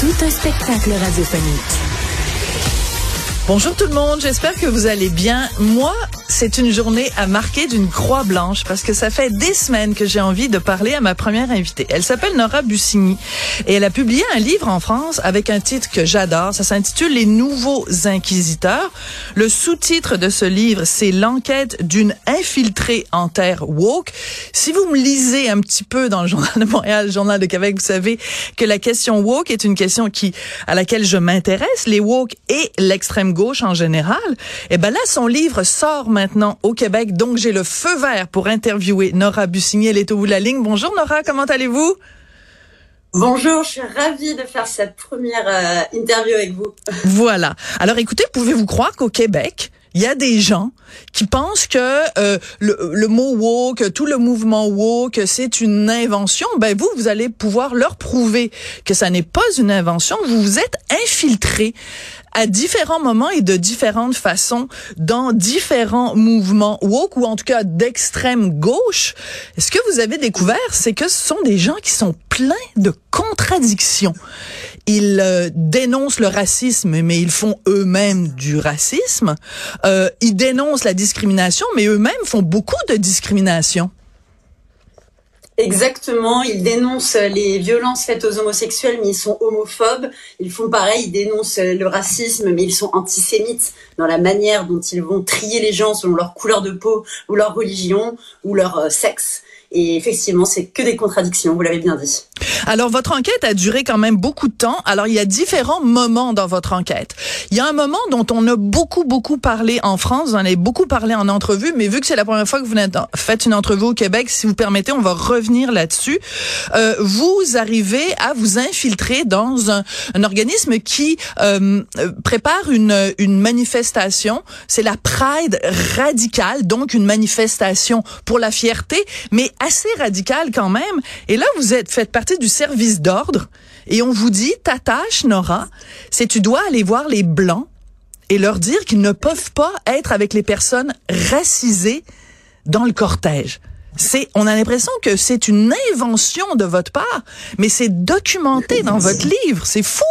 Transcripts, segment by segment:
Tout un spectacle radiophonique. Bonjour tout le monde, j'espère que vous allez bien. Moi, c'est une journée à marquer d'une croix blanche parce que ça fait des semaines que j'ai envie de parler à ma première invitée. Elle s'appelle Nora Bussigny et elle a publié un livre en France avec un titre que j'adore. Ça s'intitule Les nouveaux inquisiteurs. Le sous-titre de ce livre, c'est l'enquête d'une infiltrée en terre woke. Si vous me lisez un petit peu dans le Journal de Montréal, le Journal de Québec, vous savez que la question woke est une question qui, à laquelle je m'intéresse, les woke et l'extrême gauche en général. Et ben là, son livre sort maintenant au Québec. Donc, j'ai le feu vert pour interviewer Nora Bussigny. Elle est au bout de la ligne. Bonjour Nora, comment allez-vous? Bonjour, je suis ravie de faire cette première euh, interview avec vous. Voilà. Alors écoutez, pouvez-vous croire qu'au Québec, il y a des gens qui pensent que euh, le, le, mot woke, tout le mouvement woke, c'est une invention. Ben vous, vous allez pouvoir leur prouver que ça n'est pas une invention. Vous vous êtes infiltré à différents moments et de différentes façons dans différents mouvements woke ou en tout cas d'extrême gauche. ce que vous avez découvert, c'est que ce sont des gens qui sont pleins de contradictions. Ils euh, dénoncent le racisme, mais ils font eux-mêmes du racisme. Euh, ils dénoncent la discrimination, mais eux-mêmes font beaucoup de discrimination. Exactement, ils dénoncent les violences faites aux homosexuels, mais ils sont homophobes. Ils font pareil, ils dénoncent le racisme, mais ils sont antisémites dans la manière dont ils vont trier les gens selon leur couleur de peau ou leur religion ou leur euh, sexe. Et effectivement, c'est que des contradictions, vous l'avez bien dit. Alors, votre enquête a duré quand même beaucoup de temps. Alors, il y a différents moments dans votre enquête. Il y a un moment dont on a beaucoup, beaucoup parlé en France. Vous en avez beaucoup parlé en entrevue, mais vu que c'est la première fois que vous faites une entrevue au Québec, si vous permettez, on va revenir là-dessus. Euh, vous arrivez à vous infiltrer dans un, un organisme qui euh, prépare une, une manifestation. C'est la Pride radicale, donc une manifestation pour la fierté, mais assez radical quand même. Et là, vous êtes faites partie du service d'ordre et on vous dit, ta tâche, Nora, c'est tu dois aller voir les Blancs et leur dire qu'ils ne peuvent pas être avec les personnes racisées dans le cortège. C'est, on a l'impression que c'est une invention de votre part, mais c'est documenté dans votre livre. C'est fou.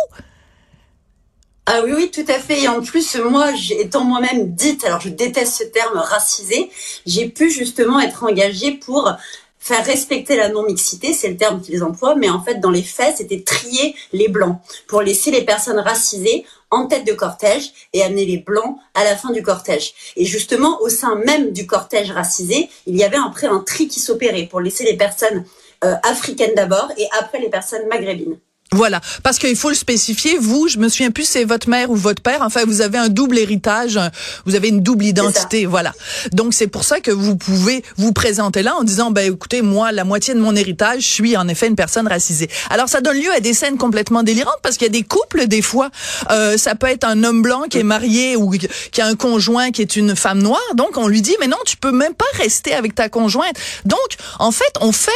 Ah oui, oui, tout à fait. Et en plus, moi, étant moi-même dite, alors je déteste ce terme racisé, j'ai pu justement être engagée pour faire respecter la non-mixité, c'est le terme qu'ils emploient, mais en fait, dans les faits, c'était trier les blancs pour laisser les personnes racisées en tête de cortège et amener les blancs à la fin du cortège. Et justement, au sein même du cortège racisé, il y avait après un tri qui s'opérait pour laisser les personnes euh, africaines d'abord et après les personnes maghrébines. Voilà, parce qu'il faut le spécifier. Vous, je me souviens plus, c'est votre mère ou votre père. Enfin, vous avez un double héritage, vous avez une double identité. Voilà. Donc c'est pour ça que vous pouvez vous présenter là en disant, ben écoutez, moi, la moitié de mon héritage, je suis en effet une personne racisée. Alors ça donne lieu à des scènes complètement délirantes parce qu'il y a des couples des fois. Euh, ça peut être un homme blanc qui est marié ou qui a un conjoint qui est une femme noire. Donc on lui dit, mais non, tu peux même pas rester avec ta conjointe. Donc en fait, on fait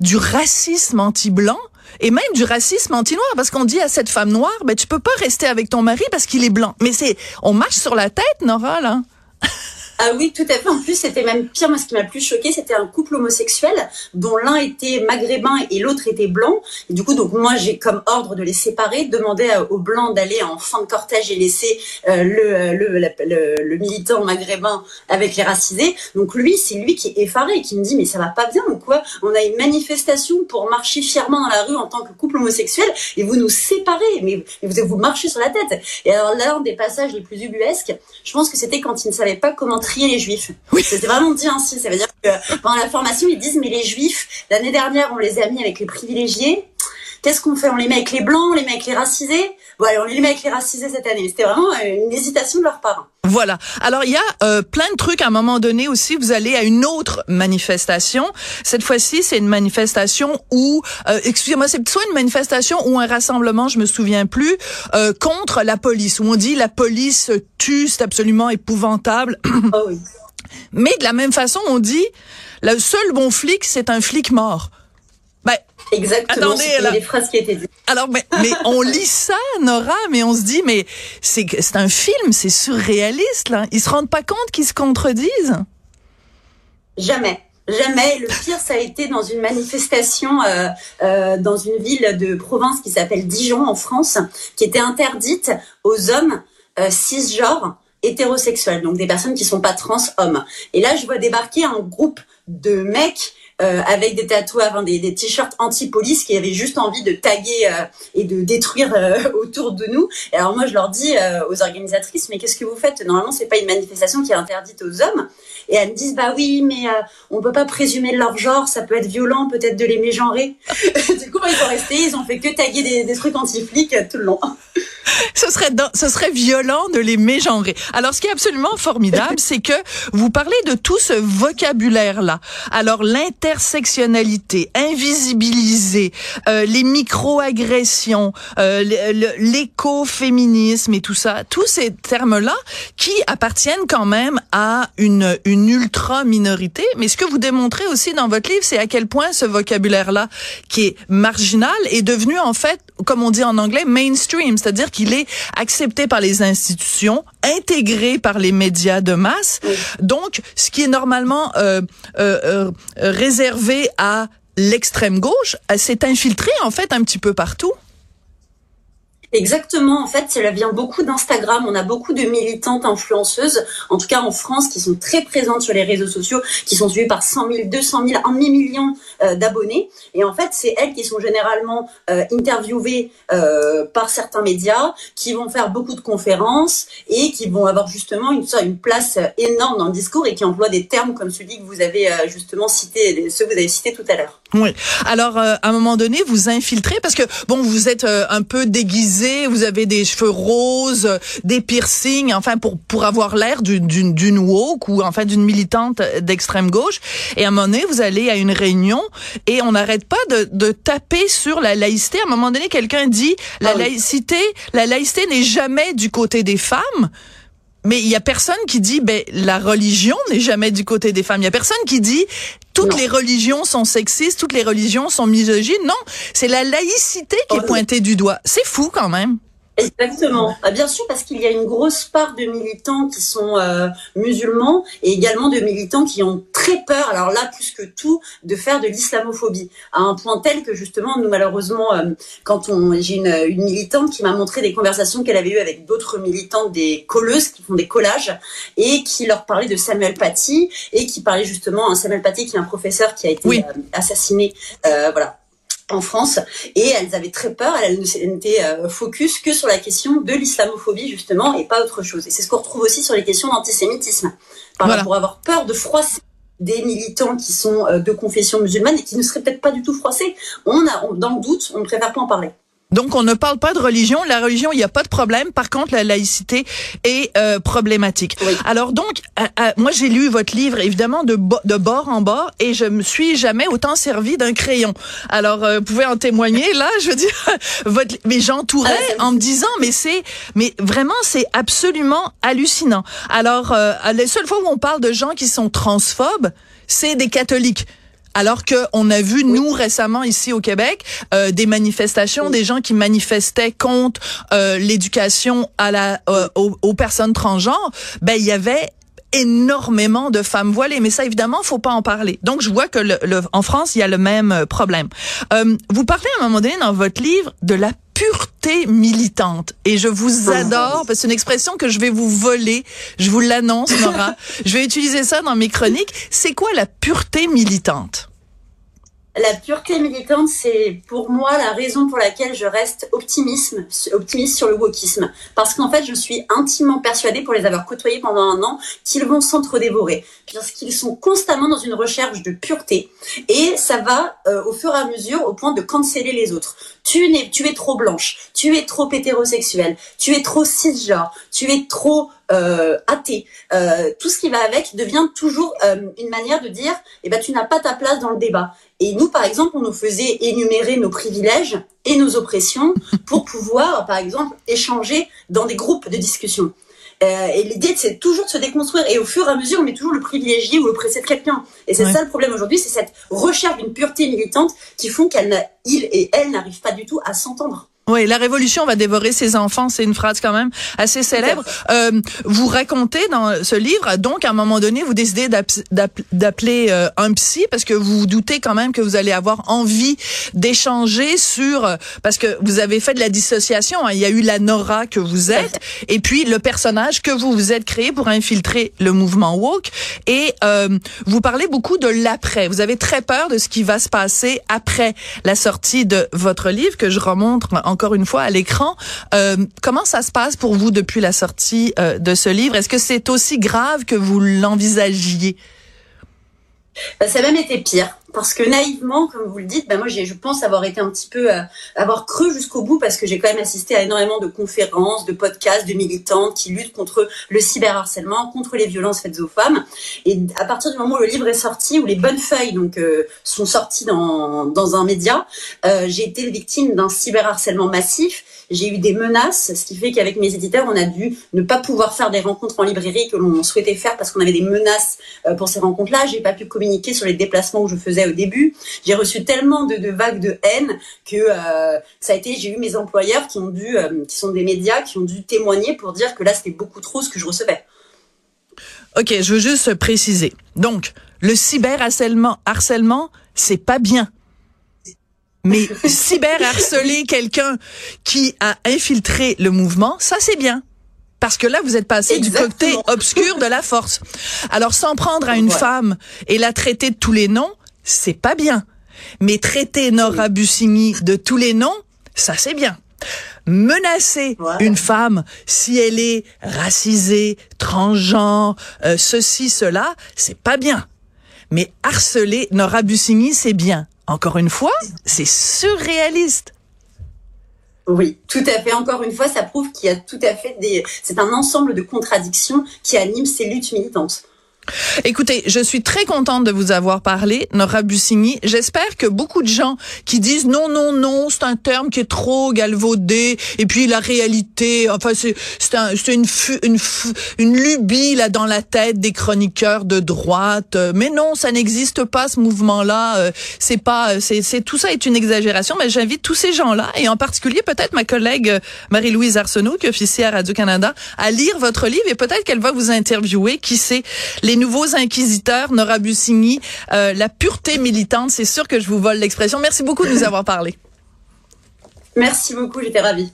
du racisme anti-blanc et même du racisme anti-noir parce qu'on dit à cette femme noire ben tu peux pas rester avec ton mari parce qu'il est blanc. Mais c'est on marche sur la tête Nora là. Ah oui, tout à fait. En plus, c'était même pire. Moi, ce qui m'a le plus choqué, c'était un couple homosexuel dont l'un était maghrébin et l'autre était blanc. Et du coup, donc moi, j'ai comme ordre de les séparer, demander aux blancs d'aller en fin de cortège et laisser euh, le, le, le, le, militant maghrébin avec les racisés. Donc lui, c'est lui qui est effaré, qui me dit mais ça va pas bien ou quoi? On a une manifestation pour marcher fièrement dans la rue en tant que couple homosexuel et vous nous séparez, mais, vous vous marchez sur la tête. Et alors l'un des passages les plus ubuesques, je pense que c'était quand il ne savait pas comment trier les juifs. Oui. C'était vraiment dit ainsi. Ça veut dire que pendant la formation, ils disent mais les juifs, l'année dernière, on les a mis avec les privilégiés. Qu'est-ce qu'on fait? On les met avec les blancs, on les met avec les racisés? Voilà, on les met avec les racisés cette année. C'était vraiment une hésitation de leur part. Voilà. Alors il y a euh, plein de trucs à un moment donné aussi. Vous allez à une autre manifestation. Cette fois-ci, c'est une manifestation où, euh, excusez-moi, c'est soit une manifestation ou un rassemblement, je me souviens plus, euh, contre la police. Où on dit la police tue, c'est absolument épouvantable. Oh oui. Mais de la même façon, on dit le seul bon flic, c'est un flic mort. Exactement. Attendez, là. les phrases qui étaient dites. alors, mais, mais on lit ça, Nora, mais on se dit, mais c'est c'est un film, c'est surréaliste, là. Ils se rendent pas compte qu'ils se contredisent? Jamais. Jamais. Le pire, ça a été dans une manifestation euh, euh, dans une ville de province qui s'appelle Dijon en France, qui était interdite aux hommes euh, cisgenres hétérosexuels, donc des personnes qui sont pas trans hommes. Et là, je vois débarquer un groupe de mecs euh, avec des tatouages, des, t-shirts anti-police qui avaient juste envie de taguer euh, et de détruire euh, autour de nous. Et alors moi, je leur dis euh, aux organisatrices, mais qu'est-ce que vous faites? Normalement, c'est pas une manifestation qui est interdite aux hommes. Et elles me disent, bah oui, mais euh, on peut pas présumer de leur genre, ça peut être violent, peut-être de les mégenrer. du coup, ils sont restés, ils ont fait que taguer des, des trucs anti-flics tout le long. Ce serait, dans- ce serait violent de les mégenrer. Alors, ce qui est absolument formidable, c'est que vous parlez de tout ce vocabulaire-là. Alors, l'intersectionnalité, invisibiliser, euh, les micro-agressions, euh, l'écoféminisme et tout ça, tous ces termes-là qui appartiennent quand même à une, une ultra-minorité. Mais ce que vous démontrez aussi dans votre livre, c'est à quel point ce vocabulaire-là, qui est marginal, est devenu en fait, comme on dit en anglais, mainstream, c'est-à-dire qu'il est accepté par les institutions, intégré par les médias de masse. Donc, ce qui est normalement euh, euh, euh, réservé à l'extrême gauche, euh, s'est infiltré en fait un petit peu partout. Exactement, en fait, cela vient beaucoup d'Instagram. On a beaucoup de militantes influenceuses, en tout cas en France, qui sont très présentes sur les réseaux sociaux, qui sont suivies par 100 000, 200 000, 1 million euh, d'abonnés. Et en fait, c'est elles qui sont généralement euh, interviewées euh, par certains médias, qui vont faire beaucoup de conférences et qui vont avoir justement une, une place énorme dans le discours et qui emploient des termes comme celui que vous avez justement cité, ceux que vous avez cités tout à l'heure. Oui. Alors, euh, à un moment donné, vous infiltrez parce que bon, vous êtes euh, un peu déguisé, vous avez des cheveux roses, euh, des piercings, enfin pour pour avoir l'air d'une d'une d'une woke ou enfin d'une militante d'extrême gauche. Et à un moment donné, vous allez à une réunion et on n'arrête pas de de taper sur la laïcité. À un moment donné, quelqu'un dit la Ah oui. laïcité, la laïcité n'est jamais du côté des femmes. Mais il y a personne qui dit ben la religion n'est jamais du côté des femmes. Il y a personne qui dit toutes Non. les religions sont sexistes, toutes les religions sont misogynes. Non, c'est la laïcité qui Oh, est pointée du doigt. C'est fou quand même. Exactement. Ah, bien sûr, parce qu'il y a une grosse part de militants qui sont euh, musulmans et également de militants qui ont très peur, alors là plus que tout, de faire de l'islamophobie. À un point tel que justement, nous malheureusement, euh, quand on, j'ai une, une militante qui m'a montré des conversations qu'elle avait eues avec d'autres militantes, des colleuses qui font des collages et qui leur parlaient de Samuel Paty et qui parlaient justement, un Samuel Paty qui est un professeur qui a été Oui. euh, assassiné, euh, voilà en France et elles avaient très peur, elles n'étaient euh, focus que sur la question de l'islamophobie justement et pas autre chose. Et c'est ce qu'on retrouve aussi sur les questions d'antisémitisme. Par Voilà. pour avoir peur de froisser des militants qui sont euh, de confession musulmane et qui ne seraient peut-être pas du tout froissés. On a, on- dans le doute, on ne préfère pas en parler. Donc on ne parle pas de religion. La religion, il n'y a pas de problème. Par contre, la laïcité est euh, problématique. Oui. Alors donc, euh, euh, moi j'ai lu votre livre évidemment de, bo- de bord en bord et je me suis jamais autant servi d'un crayon. Alors vous pouvez en témoigner là. Je veux dire, votre, mais j'entourais en me disant mais c'est, mais vraiment c'est absolument hallucinant. Alors les seules fois où on parle de gens qui sont transphobes, c'est des catholiques. Alors que on a vu nous récemment ici au Québec euh, des manifestations, des gens qui manifestaient contre euh, l'éducation à la euh, aux, aux personnes transgenres, ben il y avait énormément de femmes voilées, mais ça évidemment faut pas en parler. Donc je vois que le, le- en France il y a le même euh, problème. Euh, vous parlez à un moment donné dans votre livre de la pureté militante et je vous adore parce que c'est une expression que je vais vous voler. Je vous l'annonce, Nora. je vais utiliser ça dans mes chroniques. C'est quoi la pureté militante? La pureté militante, c'est pour moi la raison pour laquelle je reste optimiste sur le wokisme. Parce qu'en fait, je suis intimement persuadée, pour les avoir côtoyés pendant un an, qu'ils vont s'entre-dévorer. Parce qu'ils sont constamment dans une recherche de pureté. Et ça va euh, au fur et à mesure au point de canceller les autres. Tu, es, tu es trop blanche, tu es trop hétérosexuelle, tu es trop cisgenre, tu es trop euh, athée. Euh, tout ce qui va avec devient toujours euh, une manière de dire, eh ben, tu n'as pas ta place dans le débat. Et nous, par exemple, on nous faisait énumérer nos privilèges et nos oppressions pour pouvoir, par exemple, échanger dans des groupes de discussion. Euh, et l'idée, c'est toujours de se déconstruire. Et au fur et à mesure, on met toujours le privilégié ou l'oppressé de quelqu'un. Et c'est ça le problème aujourd'hui, c'est cette recherche d'une pureté militante qui font qu'il et elle n'arrivent pas du tout à s'entendre. Oui, la révolution va dévorer ses enfants, c'est une phrase quand même assez célèbre. Euh, vous racontez dans ce livre, donc à un moment donné, vous décidez d'appeler euh, un psy parce que vous vous doutez quand même que vous allez avoir envie d'échanger sur euh, parce que vous avez fait de la dissociation. Hein, il y a eu la Nora que vous êtes et puis le personnage que vous vous êtes créé pour infiltrer le mouvement woke. Et euh, vous parlez beaucoup de l'après. Vous avez très peur de ce qui va se passer après la sortie de votre livre que je remonte en encore une fois à l'écran. Euh, comment ça se passe pour vous depuis la sortie euh, de ce livre? Est-ce que c'est aussi grave que vous l'envisagiez bah, Ça a même été pire parce que naïvement, comme vous le dites, ben moi je pense avoir été un petit peu, euh, avoir creux jusqu'au bout parce que j'ai quand même assisté à énormément de conférences, de podcasts, de militantes qui luttent contre le cyberharcèlement, contre les violences faites aux femmes. Et à partir du moment où le livre est sorti, où les bonnes feuilles donc euh, sont sorties dans, dans un média, euh, j'ai été victime d'un cyberharcèlement massif j'ai eu des menaces, ce qui fait qu'avec mes éditeurs, on a dû ne pas pouvoir faire des rencontres en librairie que l'on souhaitait faire parce qu'on avait des menaces pour ces rencontres-là. J'ai pas pu communiquer sur les déplacements que je faisais au début. J'ai reçu tellement de, de, vagues de haine que euh, ça a été. J'ai eu mes employeurs qui ont dû, euh, qui sont des médias, qui ont dû témoigner pour dire que là c'était beaucoup trop ce que je recevais. Ok, je veux juste préciser. Donc, le cyberharcèlement, harcèlement, c'est pas bien mais cyberharceler quelqu'un qui a infiltré le mouvement, ça c'est bien. Parce que là, vous êtes passé du côté obscur de la force. Alors, s'en prendre à une femme et la traiter de tous les noms, c'est pas bien. Mais traiter Nora Bussigny de tous les noms, ça c'est bien. Menacer une femme si elle est racisée, transgenre, euh, ceci, cela, c'est pas bien. Mais harceler Nora Bussigny, c'est bien. Encore une fois, c'est surréaliste. Oui, tout à fait. Encore une fois, ça prouve qu'il y a tout à fait des. C'est un ensemble de contradictions qui animent ces luttes militantes. Écoutez, je suis très contente de vous avoir parlé, Nora Bussigny. J'espère que beaucoup de gens qui disent non, non, non, c'est un terme qui est trop galvaudé, et puis la réalité, enfin, c'est un, une, une, une lubie là dans la tête des chroniqueurs de droite. Mais non, ça n'existe pas ce mouvement-là. C'est pas, c'est, tout ça est une exagération. Mais j'invite tous ces gens-là, et en particulier peut-être ma collègue Marie-Louise Arsenault, qui officie à Radio Canada, à lire votre livre et peut-être qu'elle va vous interviewer. Qui sait les nouveaux inquisiteurs, Nora Bussigny, euh, la pureté militante. C'est sûr que je vous vole l'expression. Merci beaucoup de nous avoir parlé. Merci beaucoup, j'étais ravie.